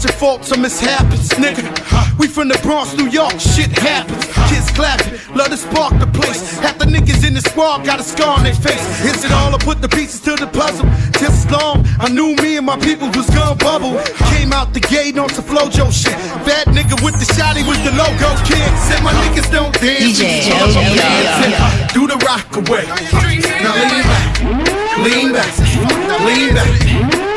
About your faults or mishaps, nigga. We from the Bronx, New York, shit happens. Kids clapping, love to spark the place. Half the niggas in the squad got a scar on their face. Is it all I put the pieces to the puzzle? Just long, I knew me and my people was gonna bubble. Came out the gate on some Flojo shit. Fat nigga with the shotty was the logo kid. Said my niggas don't dance. DJ All of them LBR. dancing. Do the rock away. Now lean back, lean back, lean back,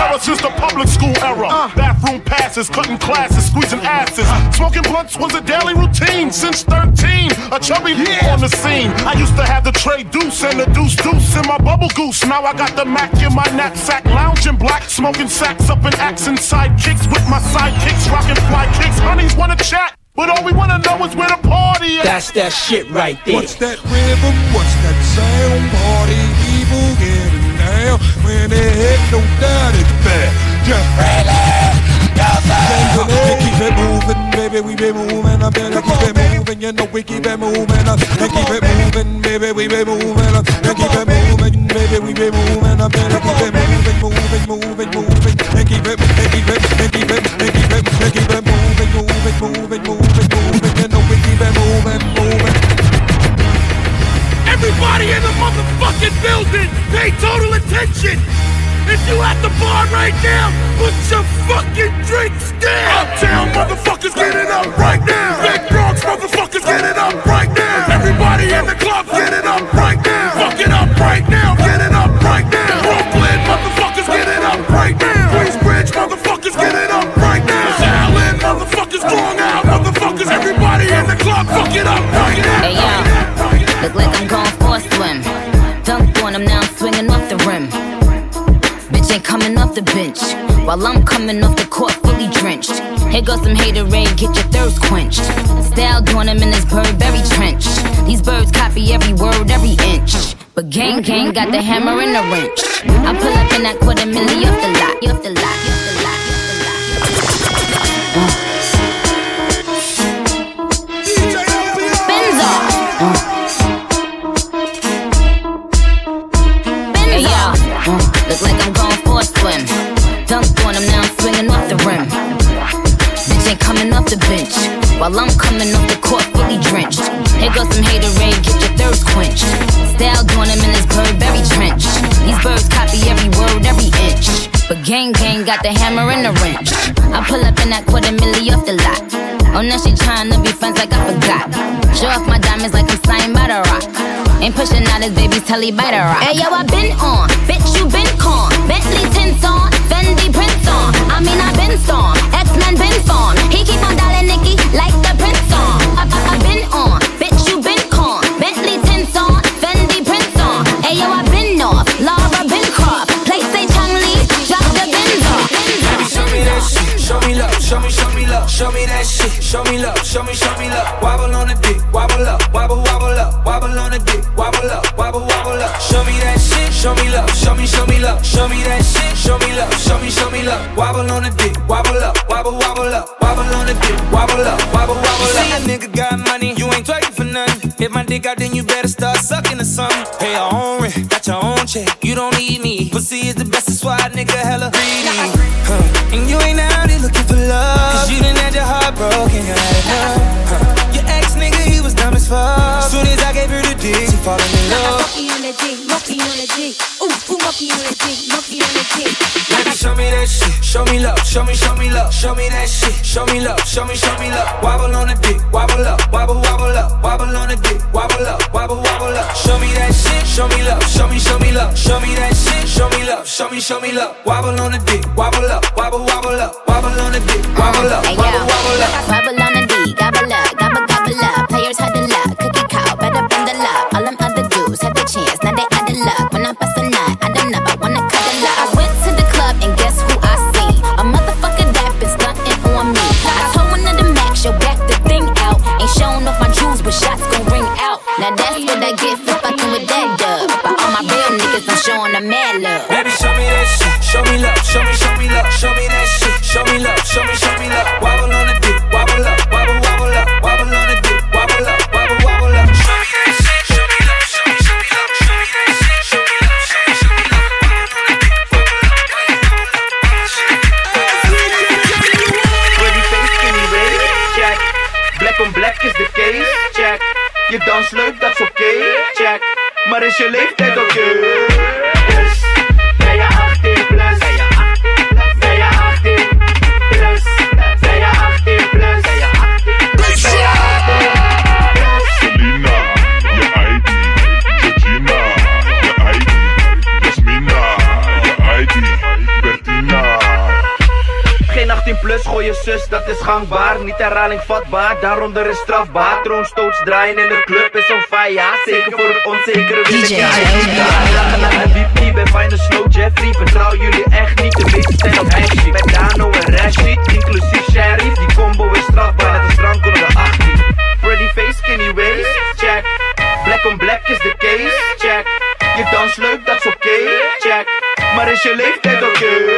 I was a terror since the public school era. Uh. Bathroom passes, cutting classes, squeezing asses. Smoking blunts was a daily routine since 13. A chubby on the scene. I used to have the tray deuce and the deuce deuce in my bubble goose. Now I got the Mac in my knapsack, lounging black, smoking sacks up in accent sidekicks with my sidekicks, rocking fly kicks. Honeys wanna chat. But all we wanna know is where the party is. That's that shit right there. What's that rhythm? What's that sound? Party people getting down. When they hit, no doubt it's bad. Just really keep it moving, baby. We be moving. I better keep it moving. You know we keep it moving. uh, And keep it moving, baby. We be moving. And keep it moving, baby. We be moving. I better keep it moving, right now, put your fucking drinks down. While I'm coming off the court fully drenched. Here goes some haterade, get your thirst quenched. Style doing him in this Burberry trench. These birds copy every word, every inch. But gang gang got the hammer and the wrench. I pull up in that quarter milli off the lot, off the lot, off the lot, off the got the hammer and the wrench. I pull up in that quarter milli off the lot. Oh, now she tryna be friends like I forgot. Show off my diamonds like I'm signed by the rock. Ain't pushing out his baby's telly by the rock. Hey yo, I been on, Show me that shit. Show me love. Show me, show me love. Wobble on the dick. Wobble up. Wobble, wobble up. Wobble on the dick. Wobble up. Wobble, wobble up. Show me that shit. Show me love. Show me, show me love. Show me that shit. Show me love. Show me, show me love. Wobble on the dick. Wobble up. Wobble, wobble up. Wobble on the dick. Wobble up. Wobble, wobble up. See a nigga got money, you ain't twerking for nothing. If my dick out, then you better start sucking or something. Pay your own rent, got your own check. You don't need me. Pussy is the best, that's why a nigga hella greedy. You had enough. Huh. Your ex nigga, he was dumb as fuck. Soon as I gave her the dick, she falling in love fucking on the dick, fucking on the dick. Baby, show me that shit, show me love, show me, show me love, show me that shit, show me love, show me, show me love. Wobble on the dick, wobble up, wobble, wobble up, wobble on the dick, wobble up, wobble, wobble up. Show me that shit, show me love, show me, show me love, show me that shit, show me love, show me, show me love. Wobble on the dick, wobble up, wobble, wobble up, wobble on the dick, wobble up, wobble, wobble up, wobble on the dick, gobble up, gobble, gobble up. Players huddle up, cookie cow, better bend the love. Now that's what I get for fucking with that dub. But all my real niggas, I'm showing them mad love. Baby, show me that shit. Show me love. Show me, show me love. Show me that herhaling vatbaar, daaronder is strafbaar. Troonstoots draaien in de club is on fire. Zeker voor het onzekere wil ik je. Lachen naar mijn VP, ben fijne slow Jeffrey. Vertrouw jullie echt niet, de meeste zijn op hashie. Met Dano en Rashid, inclusief Sheriff. Die combo is strafbaar, net als drank onder de 18. Pretty face, skinny waist, check. Black on black is de case, check. Je dans leuk, dat is oké, check. Maar is je leeftijd oké? I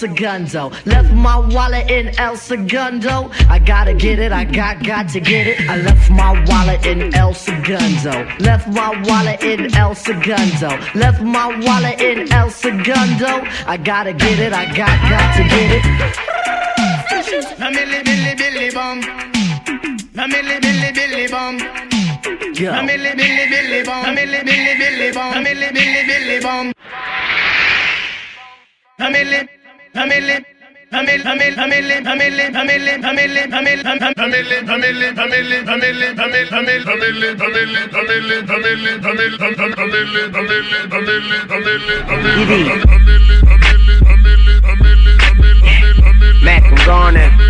Segundo. Left my wallet in El Segundo. I gotta get it, I got got to get it. I left my wallet in El Segundo. Left my wallet in El Segundo. Left my wallet in El Segundo. I gotta get it, I got got to get it. Milli billy billy bum. Milli billy billy bum. Na milli billy billy bum. Milli billy billy bum. Milli billy billy bum. Macaroni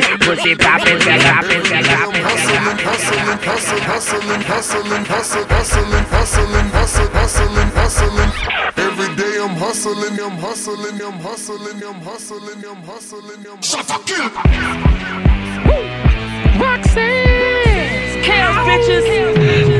poppin', pussy poppin', back poppin', back poppin', back poppin'. Every day I'm hustling, I'm hustling, I'm hustling, I'm hustling, I'm hustling, I'm hustling. Shut up, kill. Roxanne, chaos bitches.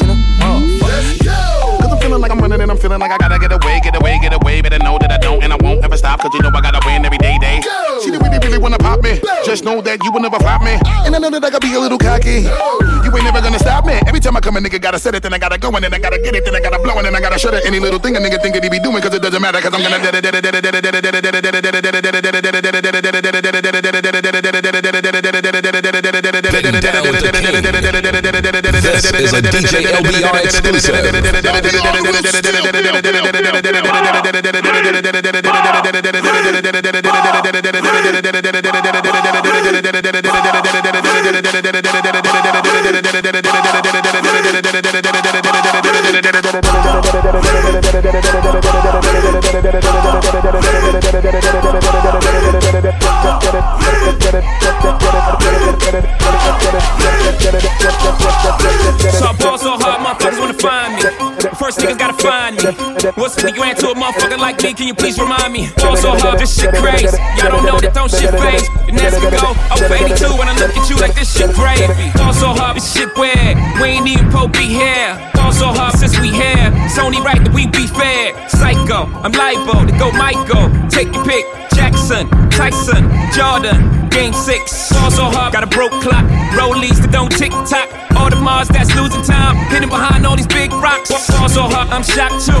feeling like I gotta get away, get away, get away. Better know that I don't and I won't ever stop. Cause you know I gotta win every day, day. She didn't really, really wanna pop me. Just know that you will never flop me. And I know that I gotta be a little cocky. You ain't never gonna stop me. Every time I come, a nigga gotta set it, then I gotta go, and then I gotta get it, then I gotta blow, and then I gotta shut it. Any little thing a nigga think that he be doing, cause it doesn't matter, cause I'm gonna. This is a DJ LBR So I ball so hard, motherfuckers wanna find me. First niggas gotta find me. What's 50 grand to a motherfucker like me? Can you please remind me? Ball so hard, this shit crazy. Y'all don't know that don't shit phase. And as we go, I'm 82 when I look at you like this shit gravy. Ball so hard, this shit weird. We ain't even po be here. Ball so hard since we here. It's only right that we be fair. Psycho, I'm liable to go Michael. Take your pick. Jackson, Tyson, Jordan, Game 6. Ball so hard, got a broke clock. Rollies that don't tick tock. All the Mars that's losing time. Hidden behind all these big rocks. Ball so hard, I'm shocked too.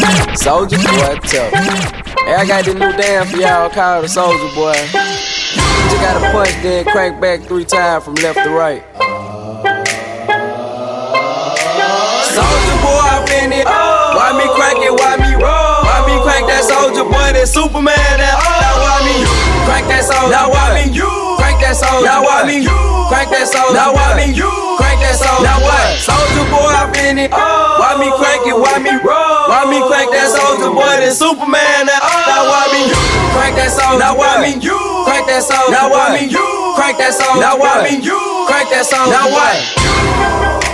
That Soldier boy, tell. Hey, I got this new dance for y'all called the Soldier Boy. You just gotta punch, then crank back three times from left to right. Soldier boy, I been it. Why me crank it? Why me roll? Why me crank that soldier boy? That Superman? That now why me crank that soldier? Now why me you crank that soldier? Now why me you crank that soldier? Now why me you crank that soldier? Now what? Soldier boy, I been it. Why me crank it? Why me roll? Why me crank that soldier boy? That Superman? That now why me you crank that soldier? Now why me you crank that soldier? Now why me you crank that soldier? Now why me you crank that soldier? Now what?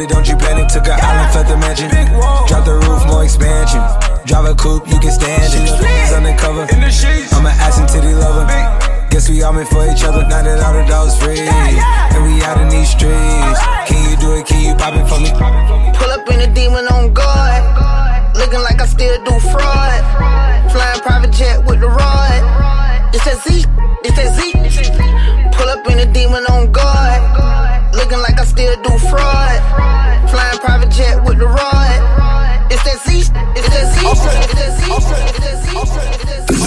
It, don't you panic. Took an island, felt the mansion. Drop the roof, more expansion. Drive a coupe, you can stand it. It's undercover. I'm an ass and titty lover. Guess Guess we all meant for each other. Now that all the dogs free, and we out in these streets. Can you do it? Can you pop it for me? Pull up in a demon on guard. Looking like I still do fraud. Flying private jet with the rod. It's that Z, it's that Z. Pull up in a demon on guard. Looking like I still do fraud.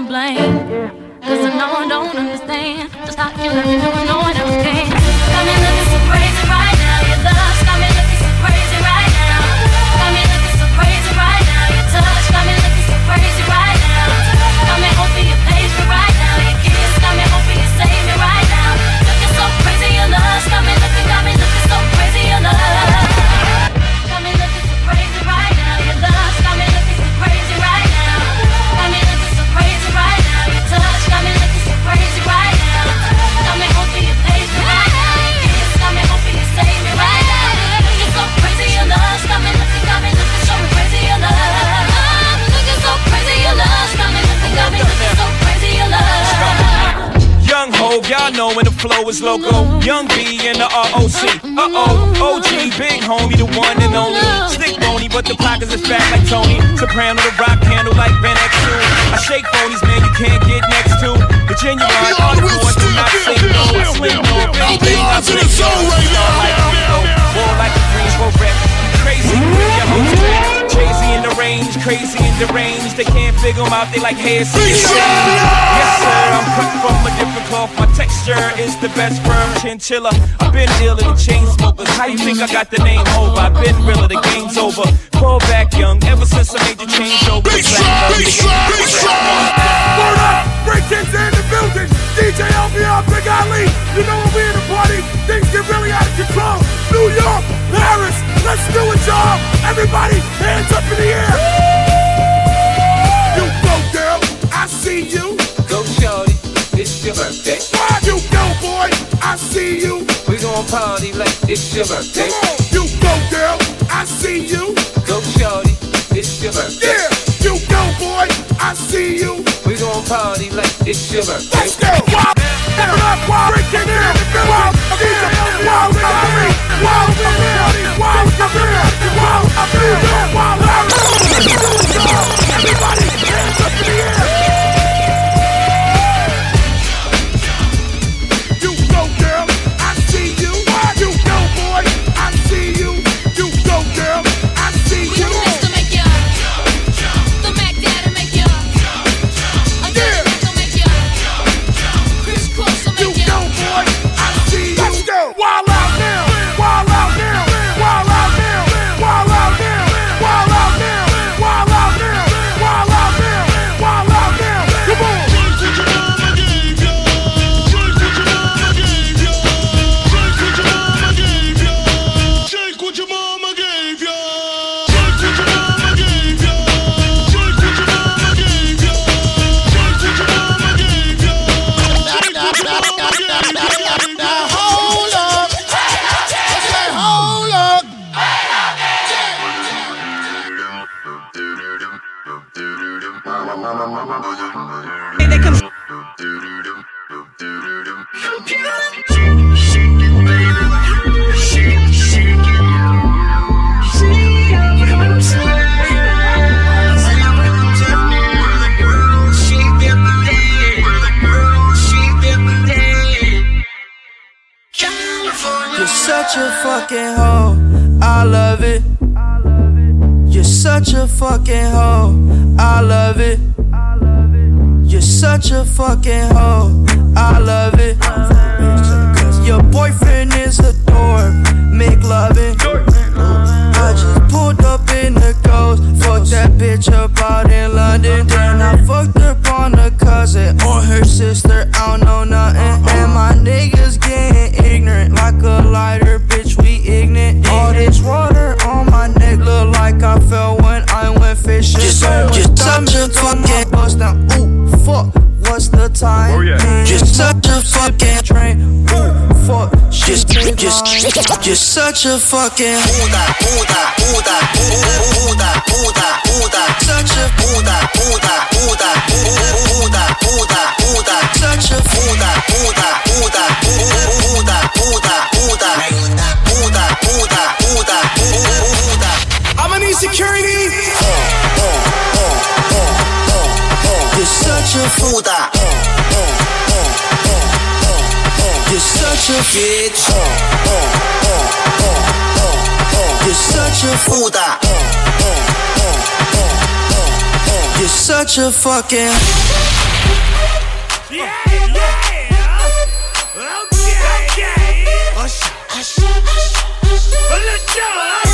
To blame. Cause I know I don't understand. Just how you love me, doing no the flow loco. Young B and the ROC. Uh oh, OG, big homie, the one and only. Stick bony, but the pockets is fat like Tony. Soprano, the rock handle like Ben X2. I shake phonies, man, you can't get next to. The genuine, all the boys do not sing no. Sling no, if anything, I sing no. Like Rico, more like a Greensboro rep. Crazy, your host Crazy in the range, crazy in the range. They can't figure 'em out, they like hair. Yes, sir, I'm cut from a different cloth. Texture is the best firm chinchilla. I've been dealing with chain smokers. How you think I got the name over? I've been realer, the game's over. Fall back young, ever since I made the change over. Big shot, big shot, big Word up! Breakdance in the building. DJ LBR, Big Ali. You know when we in the party, things get really out of control. New York, Paris, let's do it, y'all. Everybody, hands up in the air. You go, girl. I see you. It's your birthday. Why you go, boy? I see you. We gon' party like it's your birthday. Come on, you go, girl. I see you. Go, shorty, it's your birthday. Yeah, you go, boy. I see you. We gon' party like it's your birthday. Let's go. Wild, wild, breaking in the building. Wild, wild, wild, wild, Larry, wild, Larry, wild, Larry. Everybody, hands up in the air. such a fucking Buddha, Buddha, Buddha, Buddha, Buddha, Buddha, such a Buddha, Buddha, Buddha, Buddha, Buddha, Buddha, such a Buddha, Buddha, Buddha, Buddha, Buddha, Buddha, Buddha, Buddha, Buddha, Buddha. I'm an insecurity. You're such a Buddha. You're such a bitch. Oh, uh, oh, uh, oh, uh, uh, uh, uh. You're such a fool. Uh, uh, uh, uh, uh, uh. You're such a fucking. Yeah, yeah. Okay. Hush, hush, hush, hush.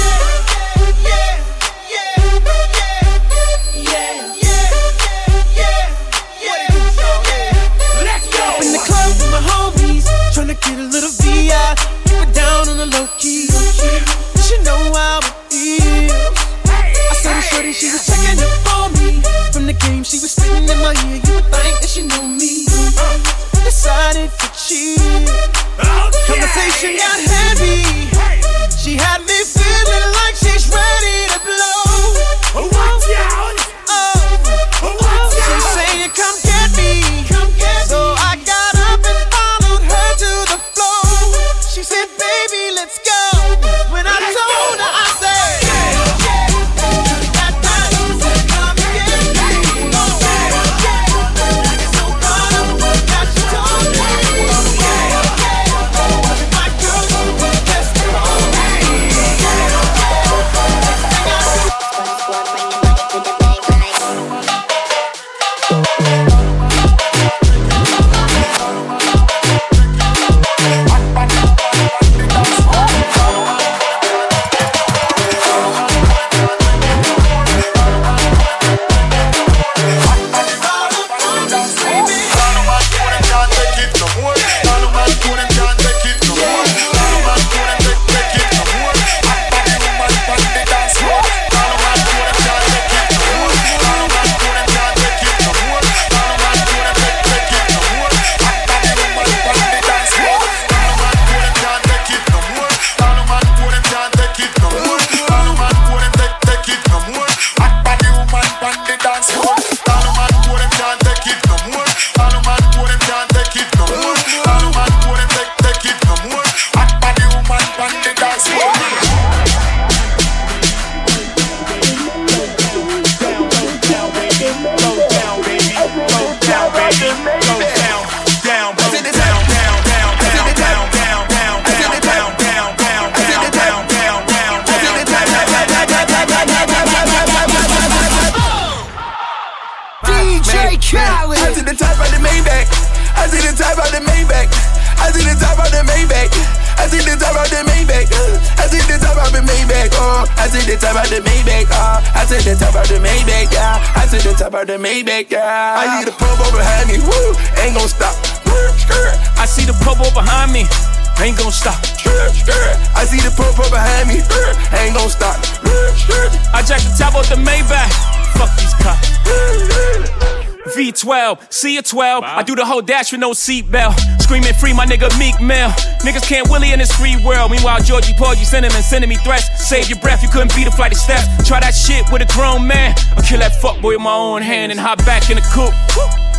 See a 12. I do the whole dash with no seatbelt. Screaming free, my nigga Meek Mill. Niggas can't Willie in this free world. Meanwhile, Georgie Paul, you sending and sending me threats. Save your breath, you couldn't beat a flight of steps. Try that shit with a grown man. I'll kill that fuckboy with my own hand and hop back in the coop.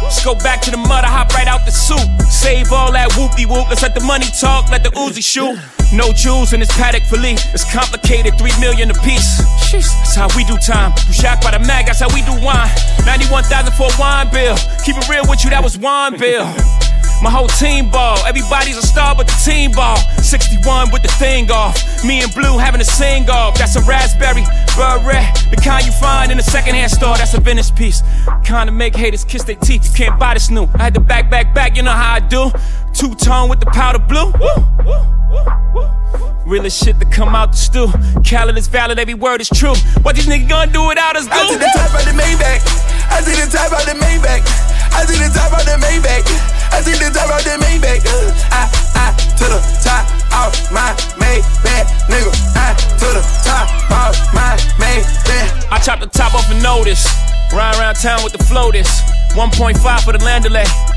Just go back to the mud, I hop right out the soup. Save all that whoopy whoop. Let's let the money talk, let the Uzi shoot. No jewels in this paddock fillet. It's complicated, three million apiece. Jeez, that's how we do time. You shocked by the mag, that's how we do wine. 91,000 for a wine bill. Keep it real with you, that was wine bill. My whole team ball. Everybody's a star but the team ball. 61 with the thing off. Me and Blue having a sing off. That's a raspberry, beret. The kind you find in a secondhand store. That's a Venice piece. Kinda make haters kiss their teeth. You can't buy this new. I had to back, back, back. You know how I do. Two tone with the powder blue. Woo, woo. Realest shit to come out the stew. Khaled is valid, every word is true. What these niggas gonna do without us, do? I see the top of the Maybach. I see the top of the Maybach. I see the top of the Maybach. I see the top of the Maybach. I, I, to the top of my Maybach, nigga. I, to the top of my Maybach. I chopped the top off a notice. Ride around town with the floaters. 1.5 for the landolay.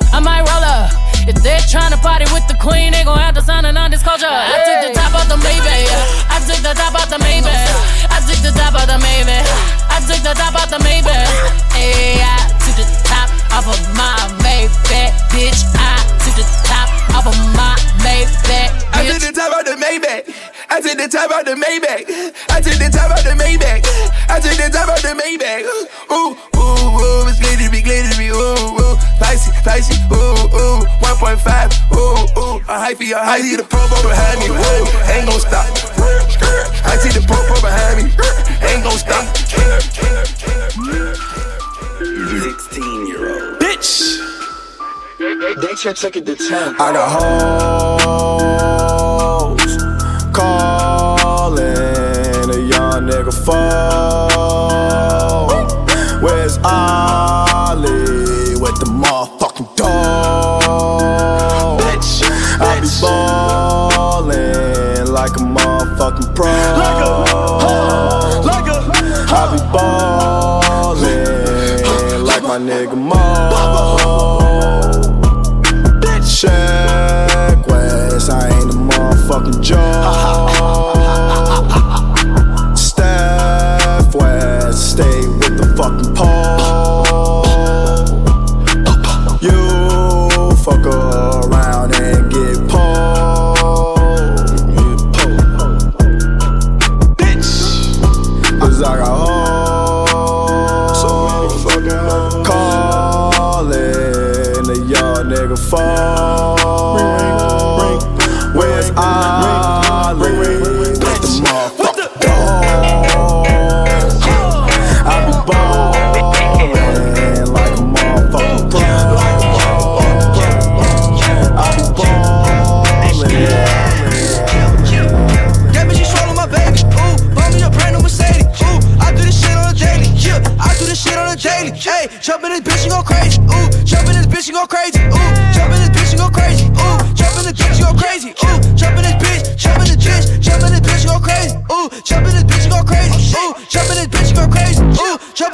I might roll up. If they're trying to party with the queen, they gon' have to sign a non-disclosure. I took the top off the Maybach. I took the top off the Maybach. I took the top off the Maybach. I took the top off the Maybach. Hey, I took the top off of my Maybach, bitch. I took the top off of my Maybach, I took the top of the Maybach. I took the top of the Maybach. I took the top of the Maybach. I took the top of the Maybach. Ooh, ooh, ooh, it's glittery, glittery, ooh, ooh, spicy, spicy, ooh, ooh, 1.5, ooh, ooh, a hyphy, a hyphy, the pro behind me, whoa, ain't gon' stop. I see the pro behind me, ain't gon' stop. 16 year old. Bitch! They should take it to 10. I got hoes calling a young nigga phone. Where's Ollie with the motherfucking dog? Bitch, I be ballin' like a motherfucking pro. Like a, like a, I be ballin' like my nigga joke.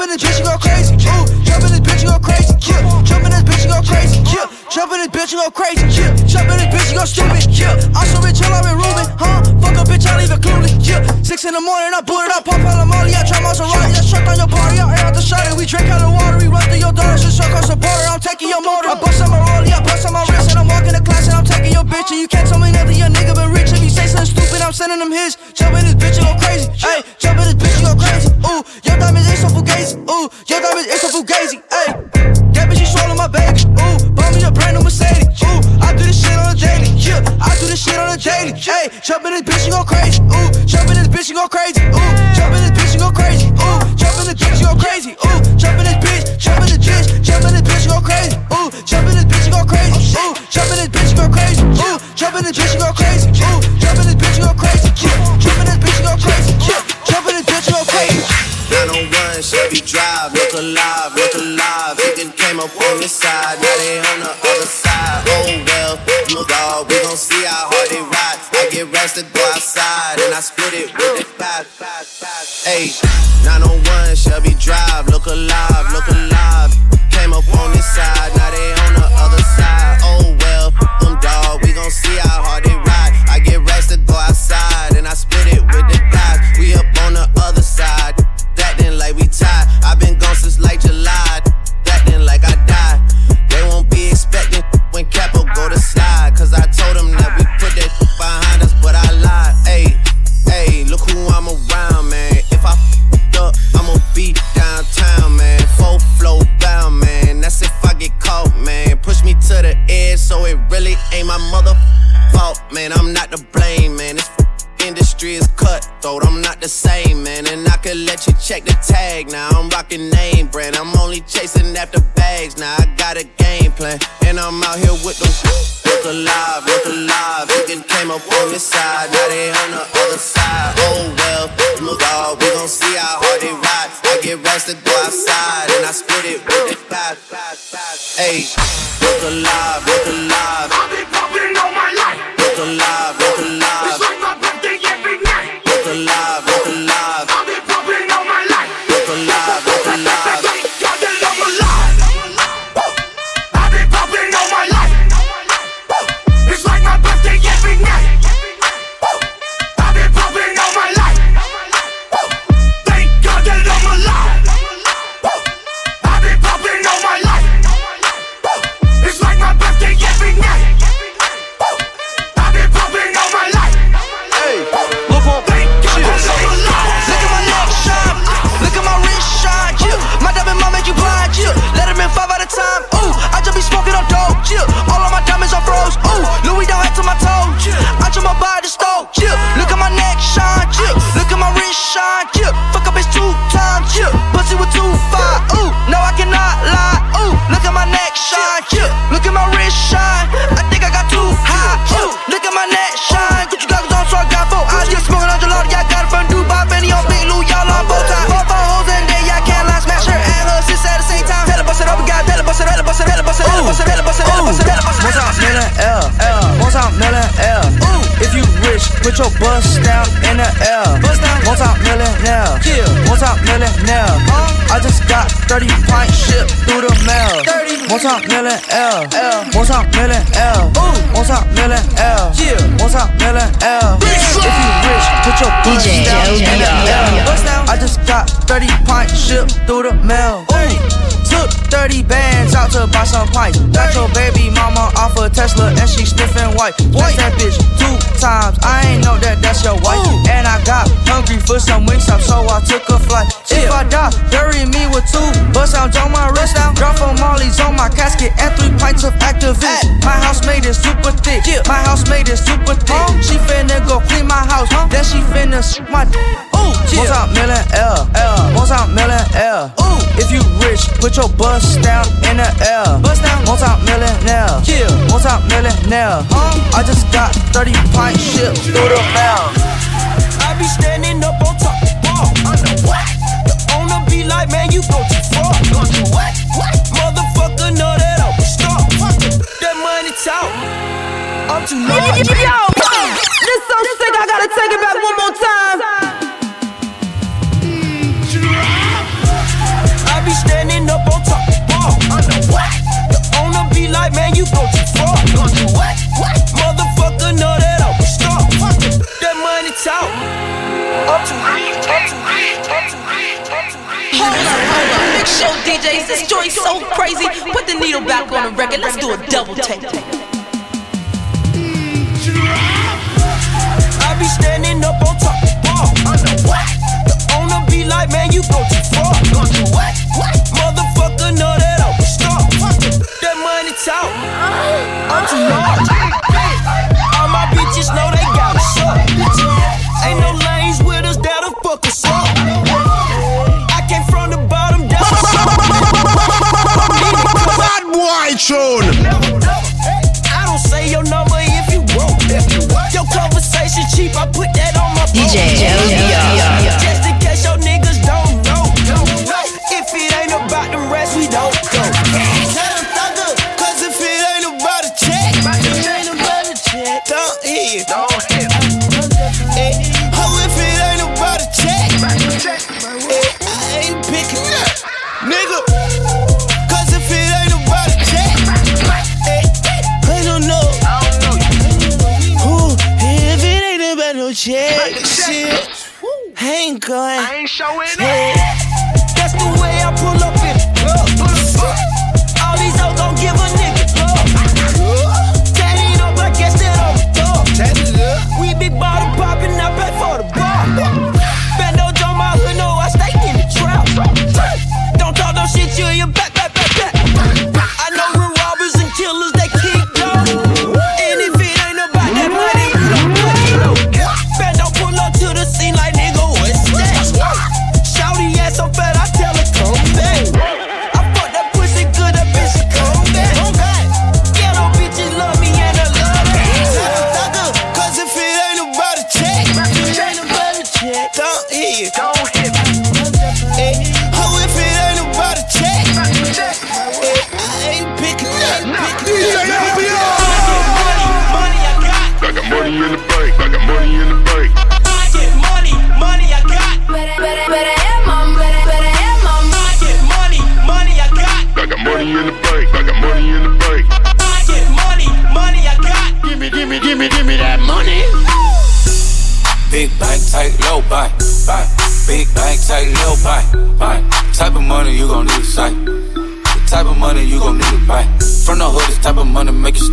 In this bitch and go crazy. Ooh, jump in this bitch and go crazy. Yeah, jump in this bitch and go crazy. Yeah, jump in this bitch and go crazy. Yeah, jump in this bitch and go stupid. Yeah, I'm so rich, I've been rooming. Huh? Fuck a bitch, I leave it clueless. Yeah, six in the morning, I boot it up, pop out Molly, I try Maserati, I shut down your party, I air out the shot We drink out the water, we run through your daughters, just suck the border. I'm taking your motor. I bust on my rollie, I bust on my wrist, and I'm walking the class, and I'm taking your bitch, and you can't tell me nothing. Your nigga been rich. If you say something stupid, I'm sending them his. Jump in this bitch, and go crazy. Hey, jump in this bitch, and go crazy. Ooh, your diamonds ain't so fugazi. Ooh, your diamonds ain't so fugazi. Hey, that bitch, you swallow my baby. Ooh, buy me a brand new Mercedes. Ooh, I do this shit on a daily. Yeah, I do this shit on a daily. Hey, jump in this bitch, and go crazy. Ooh, jump in this bitch, and go crazy. Ooh, jump in this bitch, and go crazy. Ooh, jump in this bitch, and go crazy. Ooh, jump in this bitch, jump in this bitch, jump in this bitch, and go crazy. Ooh, jump in this bitch, and go crazy. Ooh, jump in this bitch, and go crazy. Ooh, jump in this bitch, and go crazy. Ooh, jump in this bitch, and go crazy. Jump in this bitch, and go crazy. Jump in this bitch, and go crazy. 901 Chevy Drive, look alive, look alive. Chicken came up on this side, now they on the other side. Oh well, look dog, we gon' see how hard they ride. I get rested, outside, and I split it with the pad. Hey, 901 Chevy Drive, look alive, look alive. Really ain't my mother fault, man. I'm not to blame, man. Cutthroat. I'm not the same, man. And I could let you check the tag. Now I'm rocking name brand. I'm only chasing after bags. Now I got a game plan. And I'm out here with them. Look alive, look alive. You can came up on this side. Now they on the other side. Oh well, look all. We gon' see how hard they ride. I get rest to go outside. And I split it with the tide. Hey, look alive, look alive. I've been popping all my life. Look alive, look alive. Night. Wrist shine, yeah. Fuck up bitch two times, yeah. Pussy with two five, ooh. No, I cannot lie, ooh. Look at my neck shine, yeah. Look at my wrist shine. I think I got too high, ooh. Look at my neck shine. Gucci goggles on, so I got four eyes. Yeah, smoking on gelato, yeah, got it from Dubai. Benny on Big Lou, y'all on bow tie. Four four hoes in there, yeah, can't lie. Smash her and her sis at the same time. Tell her bust it up, got tell her bust it, tell her bust it, tell her bust it, tell her bust it, tell her bust it, tell her bust it, tell her bust it. Put your bust down in the L. Bust down. One time millionaire. Yeah. One time millionaire. I just got 30 pints shipped through the mail. 30. One time million L. L. One time million L. Ooh. One time million Yeah. One time million L. If you rich, put your bust DJ down in the LBR. L. Bust down. I just got 30 pints shipped through the mail. Ooh. Took 30 bands out to buy some pints. Got your baby mama off a Tesla and she sniffing white. White that bitch two times. I ain't know that that's your wife. And I got hungry for some wings up, so I took a flight. If I die, bury me with two bust sounds on my wrist. Down. Drop from Molly's on my casket and three pints of activist. My house made is super thick. My house made is super thick. She finna go clean my house. Then she finna shoot my. Ooh, yeah. One time million L. L. One time million L. Ooh, if you rich, put your bust down in the L. Bust down. One time millionaire. Yeah. One time millionaire. I just got 30 pints shipped through the mail. I be standing up on top the bar. The owner be like, man, you go too far. Motherfucker, know that I'm a star. That money talk. I'm too large. Yo, this so sick, I gotta take it back one more time. Go too. Motherfucker, know that. That money talk. Too too too too rich. Hold up, hold up. Big show DJs, this joint's so crazy. Put the needle back on the record. Let's do a double take. Mm. I be standing up on top the bar. The owner be like, man, you go too far. Motherfucker, know that I'm a star. Money. I'm too large. All my bitches know they got a suck. Ain't no lanes with us that'll fuck us up. I came from the bottom down. Bad boy tune. I don't say your number if you broke. Your conversation cheap, I put that on my phone. DJ LBR.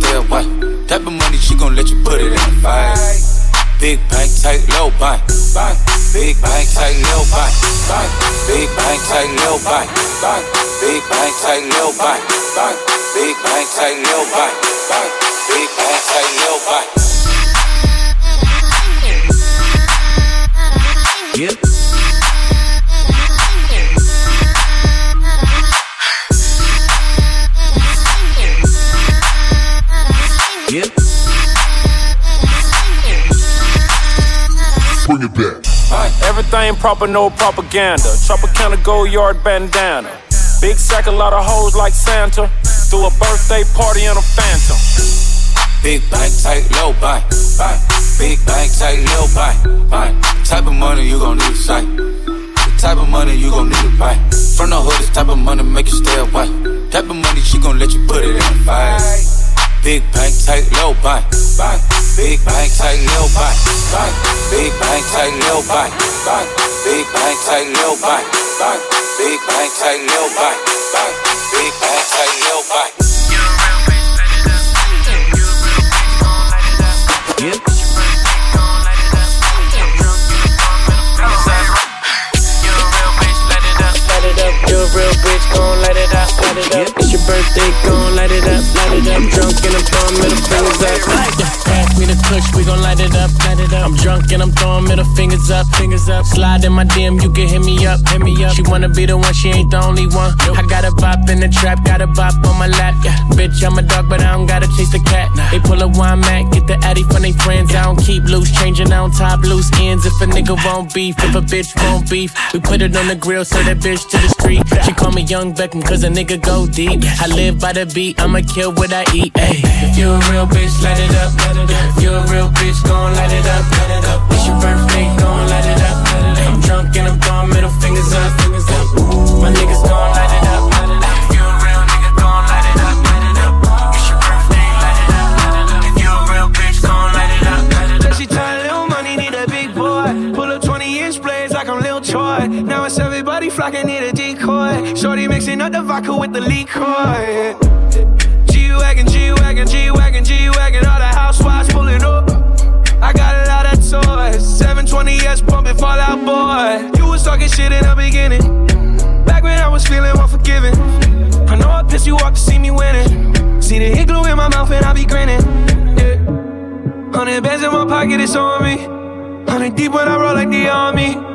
Stay away. Type of money she gon' let you put it in the fight. Big bank, tight, low buy. Big bank, tight, low buy, buy. Big bank, tight, low buy, buy. Big bank, tight, low buy, buy. Big bank, tight, low buy, buy. Big bank, tight, low. Yep. Yep. Everything proper, no propaganda. Tropicana gold yard bandana. Big sack, a lot of hoes like Santa. Threw a birthday party in a phantom. Big bank, tight, low buy, buy. Big bank, tight, low buy, buy. Type of money you gon' need to sight. The type of money you gon' need to buy. From the hood, this type of money make you stay away. Type of money she gon' let you put it in the fight. Big bank, tight, low buy, buy. Big bank, tight, low buy, buy. Big bank, tight, low buy, buy. Big bank, tight, low buy, buy. Big bank, tight, low buy, buy. Big bank, tight, low buy. Yep. A real bitch, gon' light it up, light it up. It's your birthday, gon' light it up, light it up. Drunk and I'm throwing middle fingers up. Pass me the kush, we gon' light it up, light it up. I'm drunk and I'm throwing middle fingers up, fingers up. Slide in my DM, you can hit me up, hit me up. She wanna be the one, she ain't the only one. I got a bop in the trap, got a bop on my lap, yeah. Bitch, I'm a dog, but I don't gotta chase the cat. They pull a wine mat, get the addy from they friends. I don't keep loose, changing on top loose ends. If a nigga won't beef, if a bitch won't beef, we put it on the grill, so that bitch to the street. She call me Young Beckham, cause a nigga go deep. I live by the beat, I'ma kill what I eat. Ay. If you a real bitch, light it up. If you a real bitch, gon' light it up. Light it up. It's your birthday, gon' light it up. I'm drunk and I'm throwing middle fingers up. Fingers up. My niggas gon' light it up. If you a real nigga, gon' light it up. Light it up. It's your birthday, light it up. If you a real bitch, gon' light it up. Light it up. She tired, little money, need a big boy. Pull up 20 inch blades like I'm Lil Troy. Now it's everybody flocking, need a decoy. Shorty mixing up the vodka with the liquor. G-Wagon, G-Wagon, G-Wagon, G-Wagon. All the housewives pulling up. I got a lot of toys. 720S pumping Fall Out Boy. You was talking shit in the beginning. Back when I was feeling unforgiving. I know I pissed you off to see me winning. See the hit glue in my mouth and I be grinning. Yeah. Hundred bands in my pocket, it's on me. Hundred deep when I roll like the army.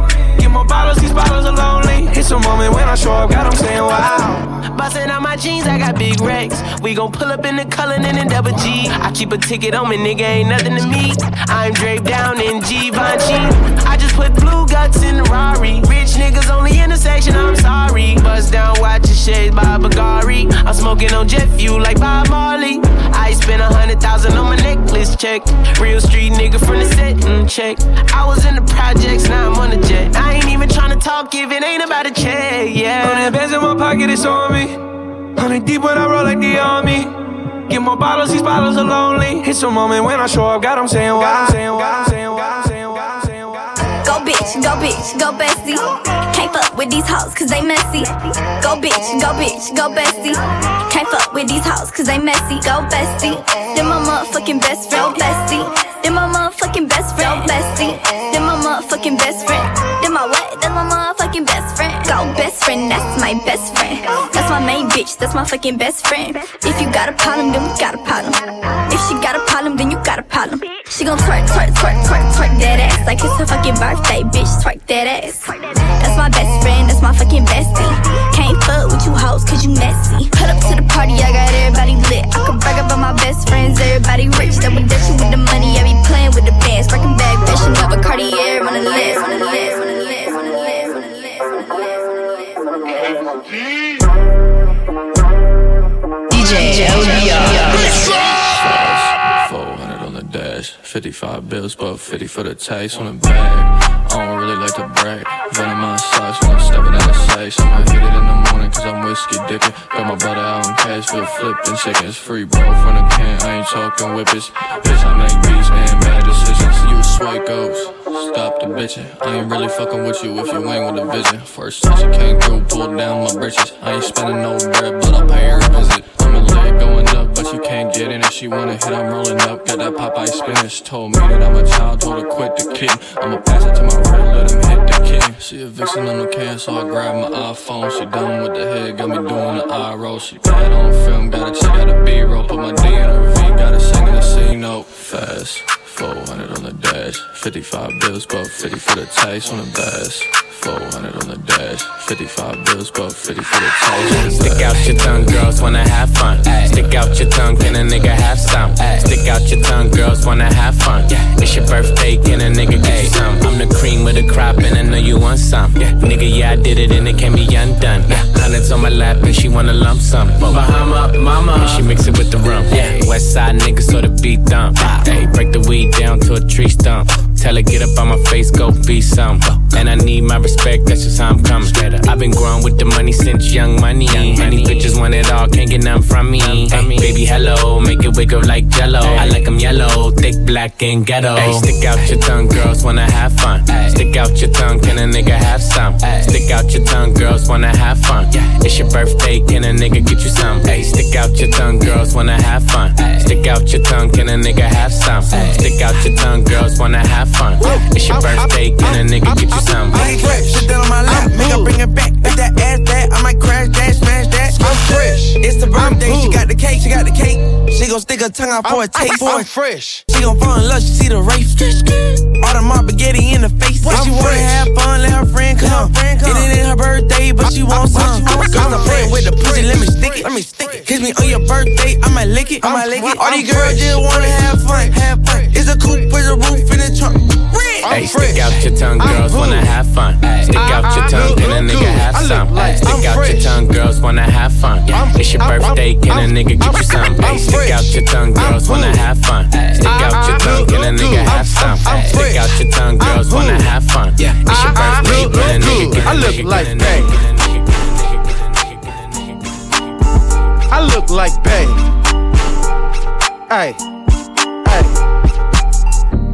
More bottles, these bottles are lonely. It's a moment when I show up, God, I'm saying wow. Bustin' out my jeans, I got big racks. We gon' pull up in the Cullinan and double G. I keep a ticket on me, nigga, ain't nothing to me. I'm draped down in Givenchy. I just put blue guts in the Rari. Rich niggas only intersection, I'm sorry. Bust down, watch your shades by Bagari. I'm smoking on jet fuel like Bob Marley. I spent a hundred thousand on my necklace check. Real street nigga from the setting check. I was in the projects, now I'm on the jet. I ain't even tryna talk if it ain't about a check, yeah. Hundred bands in my pocket, it's on me. Hundred deep when I roll like the army. Get more bottles, these bottles are lonely. It's a moment when I show up, God, I'm saying why. I'm saying why. I'm saying why. I'm saying why. I'm saying why. Go bitch, go bitch, go bestie. Can't fuck with these hoes cause they messy. Go bitch, go bitch, go bestie. Can't fuck with these hoes cause they messy. Go bestie. Then my motherfucking best friend. Go bestie. Then my motherfucking best friend. Go bestie. Then my motherfucking best friend. Go best friend, that's my best friend. That's my main bitch, that's my fucking best friend. If you got a problem, then we got a problem. If she got a problem, then you got a problem. She gon' twerk, twerk, twerk, twerk, twerk that ass like it's her fucking birthday, bitch. Twerk that ass. That's my best friend, that's my fucking bestie. Can't fuck with you hoes cause you messy. Put up to the party, I got everybody lit. I can brag about my best friends, everybody rich. Double dutching with the money, I be playing with the bands. Breaking bag, fashion over Cartier on the list. DJ 400 on the dash, 55 bills, but 50 for the tax on the bag. I don't really like to brag. Venom my socks when I'm stepping out of sight. So I'ma hit it in the morning cause I'm whiskey dipping. Got my brother out in Cashville flipping seconds. Free bro from the can, I ain't talking whippers. Bitch, I make beats and bad decisions. You a swipe goes. Stop the bitchin'. I ain't really fuckin' with you if you ain't with a vision. First time she came through, pulled down my britches. I ain't spendin' no bread, but I pay her a visit. I'ma let it going up, but you can't get in. If she wanna hit, I'm rollin' up. Got that Popeye spinach. Told me that I'm a child, told her quit the kitten. I'ma pass it to my right, let him hit the kitten. She a vixen, on the can, so I grab my iPhone. She done with the head, got me doin' the eye roll. She bad on film, gotta check out the B roll. Put my D in her V, gotta sing in the C note fast. 400 on the dash, 55 bills, but 50 for the tax on the bass. 400 on the dash, 55 bills, but 50 for the tax. Stick out your tongue, girls wanna have fun. Stick out your tongue, can a nigga have some? Stick out your tongue, girls wanna have fun. It's your birthday, can a nigga get you some? I'm the cream of the crop, and I know you want some. Yeah. Nigga, yeah, I did it, and it can't be undone. Hundreds on my lap, and she wanna lump sum. Bahama, mama, and she mix it with the rum. Yeah west side niggas, so the beat thump. Hey, break the weed down to a tree stump. Tell her, get up on my face, go be some. And I need my respect, that's just how I'm coming. I've been growing with the money since young money. Many bitches want it all, can't get none from me. Hey, baby, hello, make it wiggle like jello. I like them yellow, thick, black, and ghetto. Hey, stick out your tongue, girls wanna have fun. Stick out your tongue, can a nigga have some? Stick out your tongue, girls wanna have fun. It's your birthday, can a nigga get you some? Hey, stick out your tongue, girls wanna have fun. Stick out your tongue, can a nigga have some? Stick out your tongue, girls wanna have fun. It's your birthday, can a nigga get you some? first time. I ain't fresh. Shit that on my lap. Make her bring it back. If that ass back. I might crash that, smash that. I'm fresh. It's the birthday. She got the cake. She got the cake. She gon' stick her tongue out for I'm, a taste. I'm, I'm fresh. She gon' fall in love. She see the race. All the mob spaghetti in the face. What she wanna have fun? Let her friend come. Her friend come. It ain't her birthday, but she wants some. I'm playing with the pussy. Let me stick it. Let me stick it. Kiss me on your birthday. I might lick it. I might lick it. All these girls just wanna have fun. Have fun. It's a coupe with a roof in the trunk. Hey, stick out your tongue, girls wanna have fun. Stick out your tongue, can a nigga have some? Stick out your tongue, girls wanna have fun. It's your birthday, can a nigga get you some? Hey, stick out your tongue, girls wanna have fun. Stick out your tongue, can a nigga have some? Stick out your tongue, girls wanna have fun. It's your birthday, can a nigga get you some? I look like bang. I look like bang. Hey.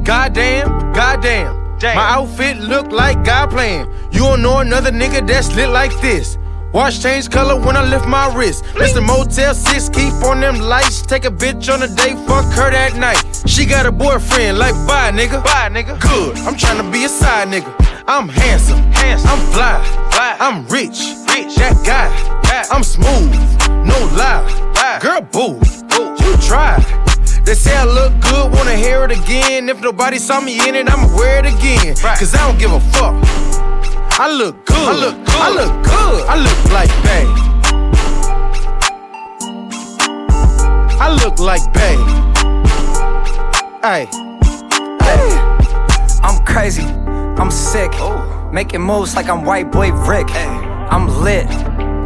Goddamn, goddamn. Damn. My outfit look like God playing. You don't know another nigga that's lit like this. Watch change color when I lift my wrist. Mr. Motel 6, keep on them lights. Take a bitch on a day, fuck her that night. She got a boyfriend, like bye nigga. Bye nigga. Good, I'm trying to be a side nigga. I'm handsome, handsome. I'm fly, fly. I'm rich, rich. That guy, yeah. I'm smooth, no lie. lie. Girl, boo, boo. you try. They say I look good, wanna hear it again. If nobody saw me in it, I'ma wear it again. Cause I don't give a fuck. I look good. I look good. I look good. I look like Bay. I look like Bay. Hey. Hey. I'm crazy. I'm sick. Ooh. Making moves like I'm white boy Rick. I'm lit.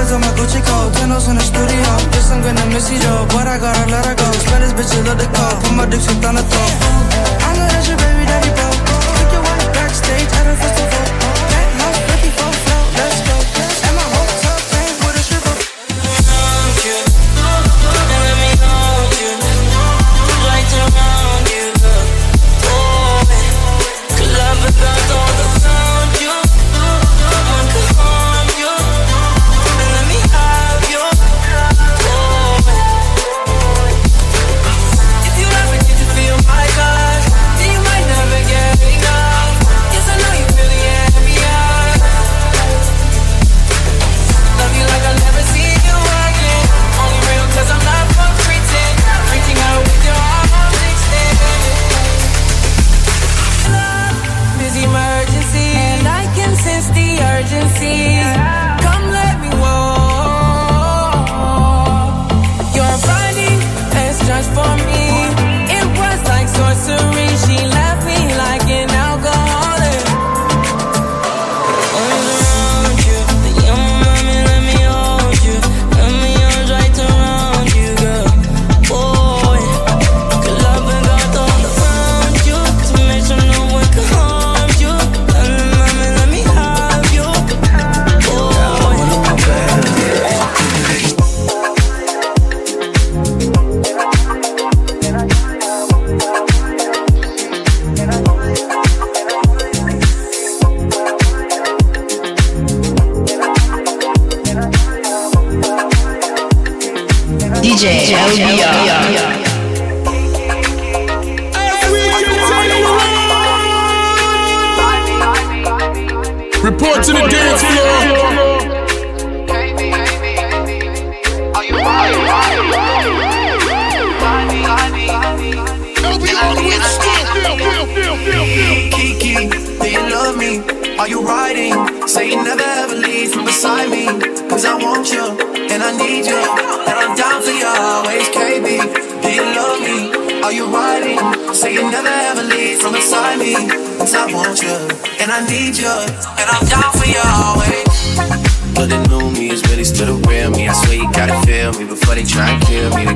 beds on my Gucci coat, ten in the studio. Guess I'm gonna miss you though, but I gotta let her go. Spanish bitch, you love the call. Put my dick on the throat. I know that's your baby daddy, bro. Take your wife backstage at a festival. Penthouse, 54 flow, let's go. And my hotel came with a stripper. If you feel my God, then you might never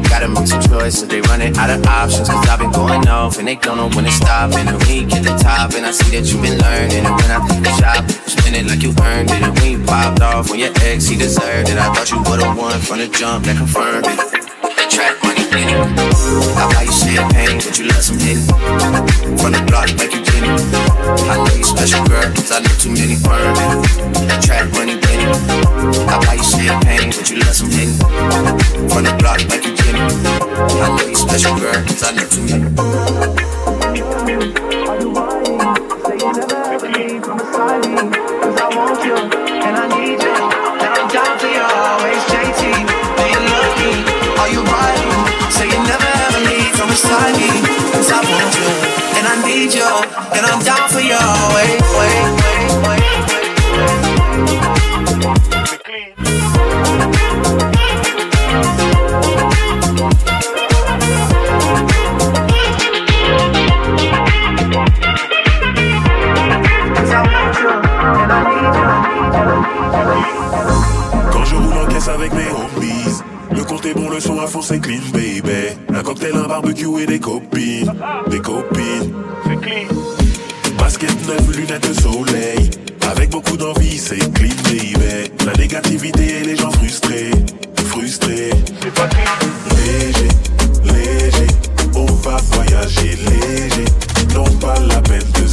gotta make some choices. They running out of options. Cause I've been going off and they don't know when to stop. And when you get the top, and I see that you've been learning. And when I take the shop, spend it like you earned it. And you popped off when your ex, he deserved it. I thought you would've won from the jump that confirmed it. That track in it. I buy you champagne, but you love some hit. From the block like you did it. I know you special girl, cause I know too many burn it. That track money in it. I buy you champagne, but you love some hit. From the block like you did it. I know you special girl, cause I know too many. Cause I want you, and I le son à fond c'est clean, baby. Un cocktail, un barbecue et des copines, des copines. C'est clean. Basket neuf, lunettes de soleil. Avec beaucoup d'envie, c'est clean, baby. La négativité et les gens frustrés, frustrés. C'est pas clean. Léger, léger, on va voyager léger. Non pas la peine de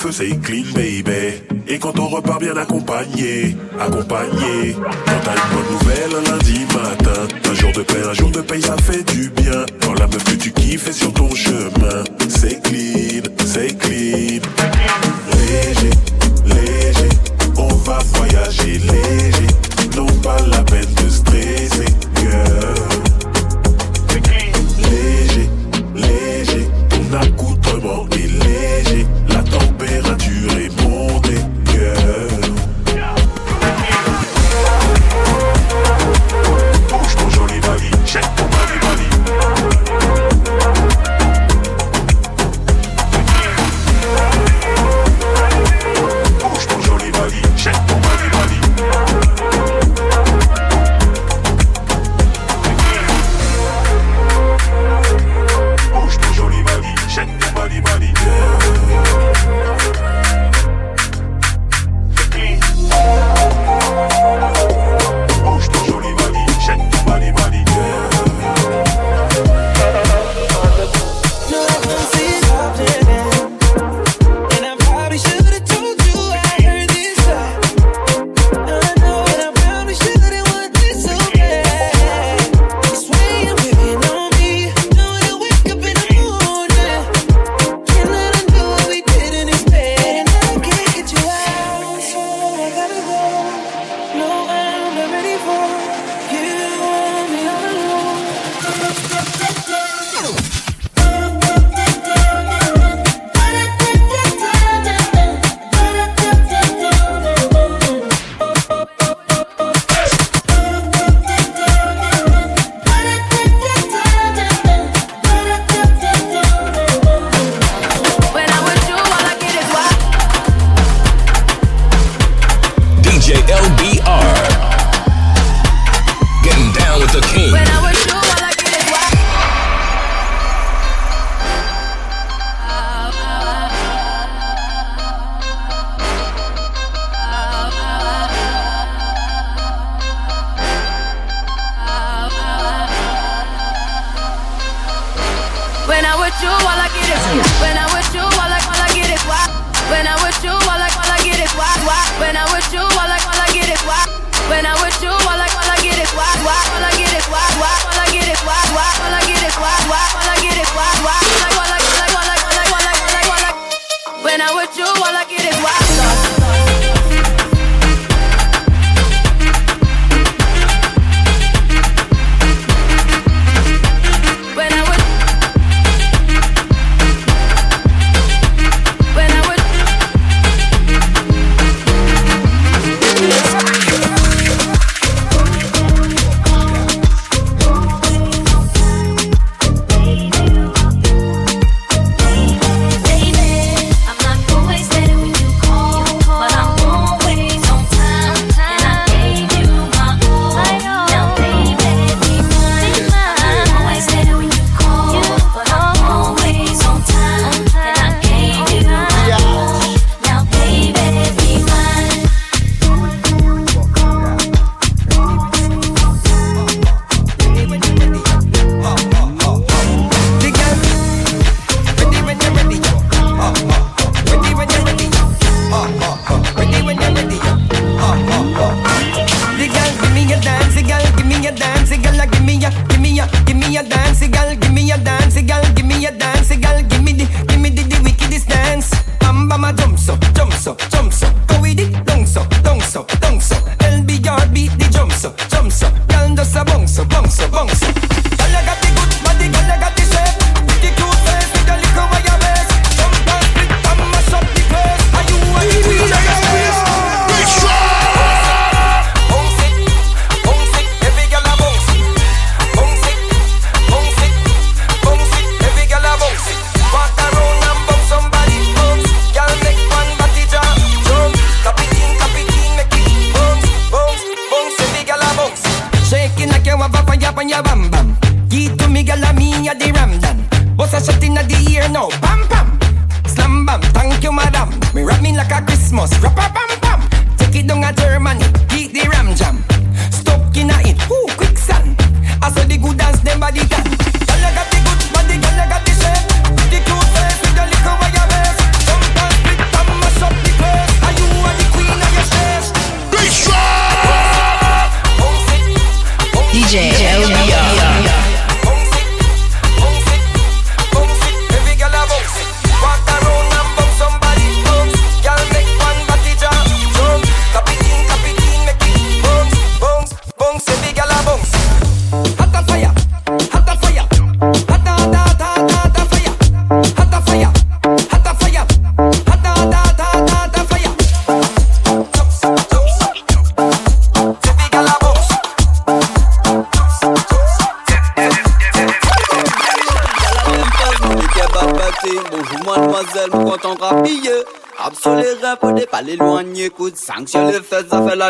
feu, c'est clean, baby. Et quand on repart bien accompagné, accompagné. Quand t'as une bonne nouvelle un lundi matin, un jour de paix, un jour de paye, ça fait du bien. Quand la meuf que tu kiffes est sur ton chemin,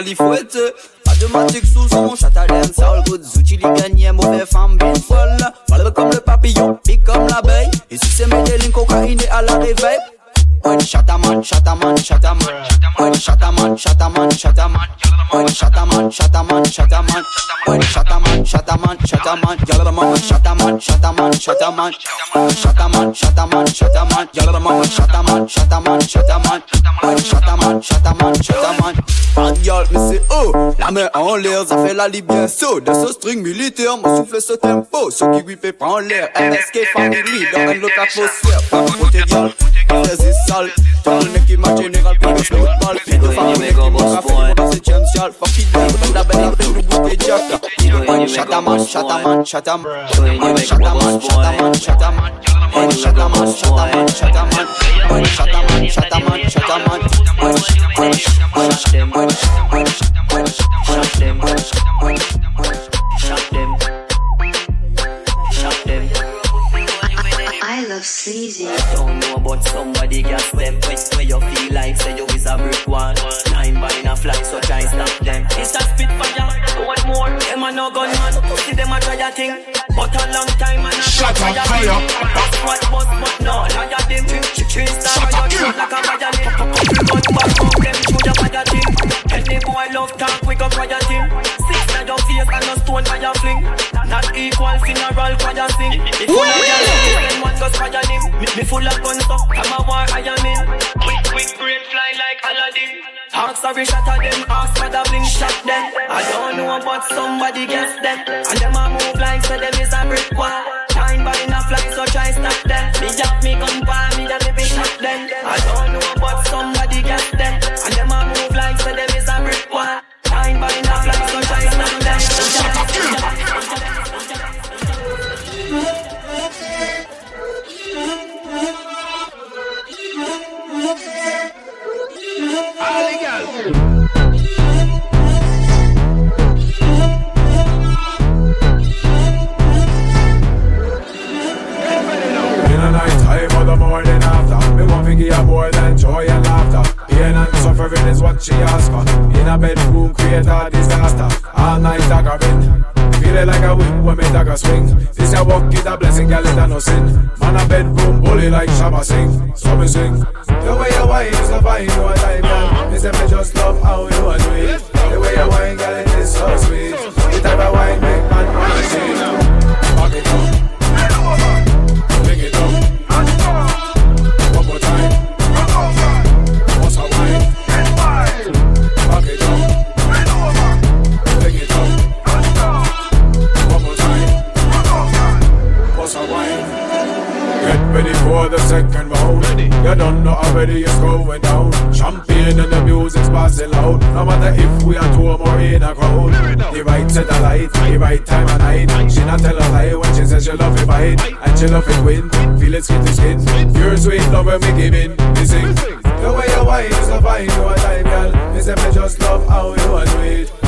l'ifouette. Pas de matic sous son chat en l'air, ça fait la libyen saut de ce string militaire, mon souffle ce tempo, ce qui lui fait prendre l'air, family, dans un autre atmosphère, pas de protégale, pas de sale, pas le mec qui m'a général, puis le mec qui m'a pas pas pas la belle le bout chataman, chataman, chataman, chataman, chataman, chataman, them, shot them, shot them. I love sleazy. Don't know about somebody gas them. West where you feel like say you is a brick one. Nine buying a flag, so try stop them. It's a spitfire. One more. Them a no gunman. See them a try a thing. But a long time and Shut up, fire That's what was but no Liar them She chased the fire Shut like a violin But back up them Through the fire thing any boy love talk we go fire thing. Six na your face and no stone fire fling. Not equal funeral choir sing. If you a girl then one goes fire him. Me, me full of guns so I'm a war I am in. Quick quick brain fly like Aladdin. Ask sorry shot at them, ask for the bling shot them. I don't know but somebody guess them. And them a move like so them is a brick wall. Time by in a fly so try stop them. Me jack me gun by me that me be shot them. I don't know suffering is what she ask for. In a bedroom create a disaster. All night daggering Feeling like a wind when me dagger swing. This a walk is a blessing, girl it a no sin. Man a bedroom bully like Shabba sing So me sing The way you wine is a fine no time girl. Me say me just love how you a do it The way you wine girl it is so sweet. The type of wine make man wanna for the second round. You don't know already it's going down. Champagne and the music's passing loud. No matter if we are two or in a crowd. The right set the light, the right time of night. She not tell a lie when she says she love it bite. And she love it win. Feel it skin to skin. Pure sweet love when we give in. We sing. The way you wine is a fine, no time, girl. Me say me just love how you are do it.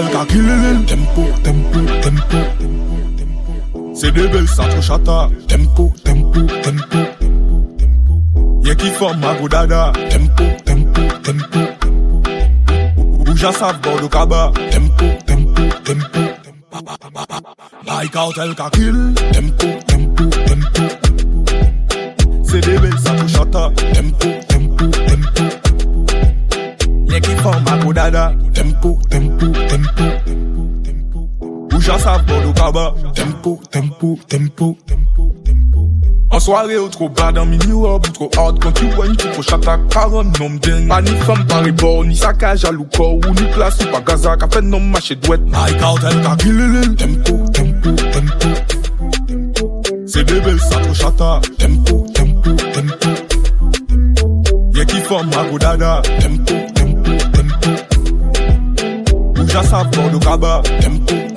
elle va Tempo, tempo, tempo. C'est des belles, ça trop chata. Tempo, tempo, tempo. Y'a qui forme ma godada. Tempo, tempo, tempo. Bouja sa bord de kaba. Tempo, tempo, tempo. Baïka hôtel kakil. Tempo, tempo An soare ou tro bad an mi mirab ou tro hard. Kan ki wany ki pou chatak par an nom deng A ni fam pari bor, ni sakaj al ou kor Ou ni plas ou pa gaza ka fen nom mache dwet Ay ka ou ten ka gililil Tempo, tempo, tempo Se bebel sa tro chatak Tempo, tempo, tempo Ye ki fam a go dada Tempo, tempo, tempo. Ou ja sa vlor do kaba Tempo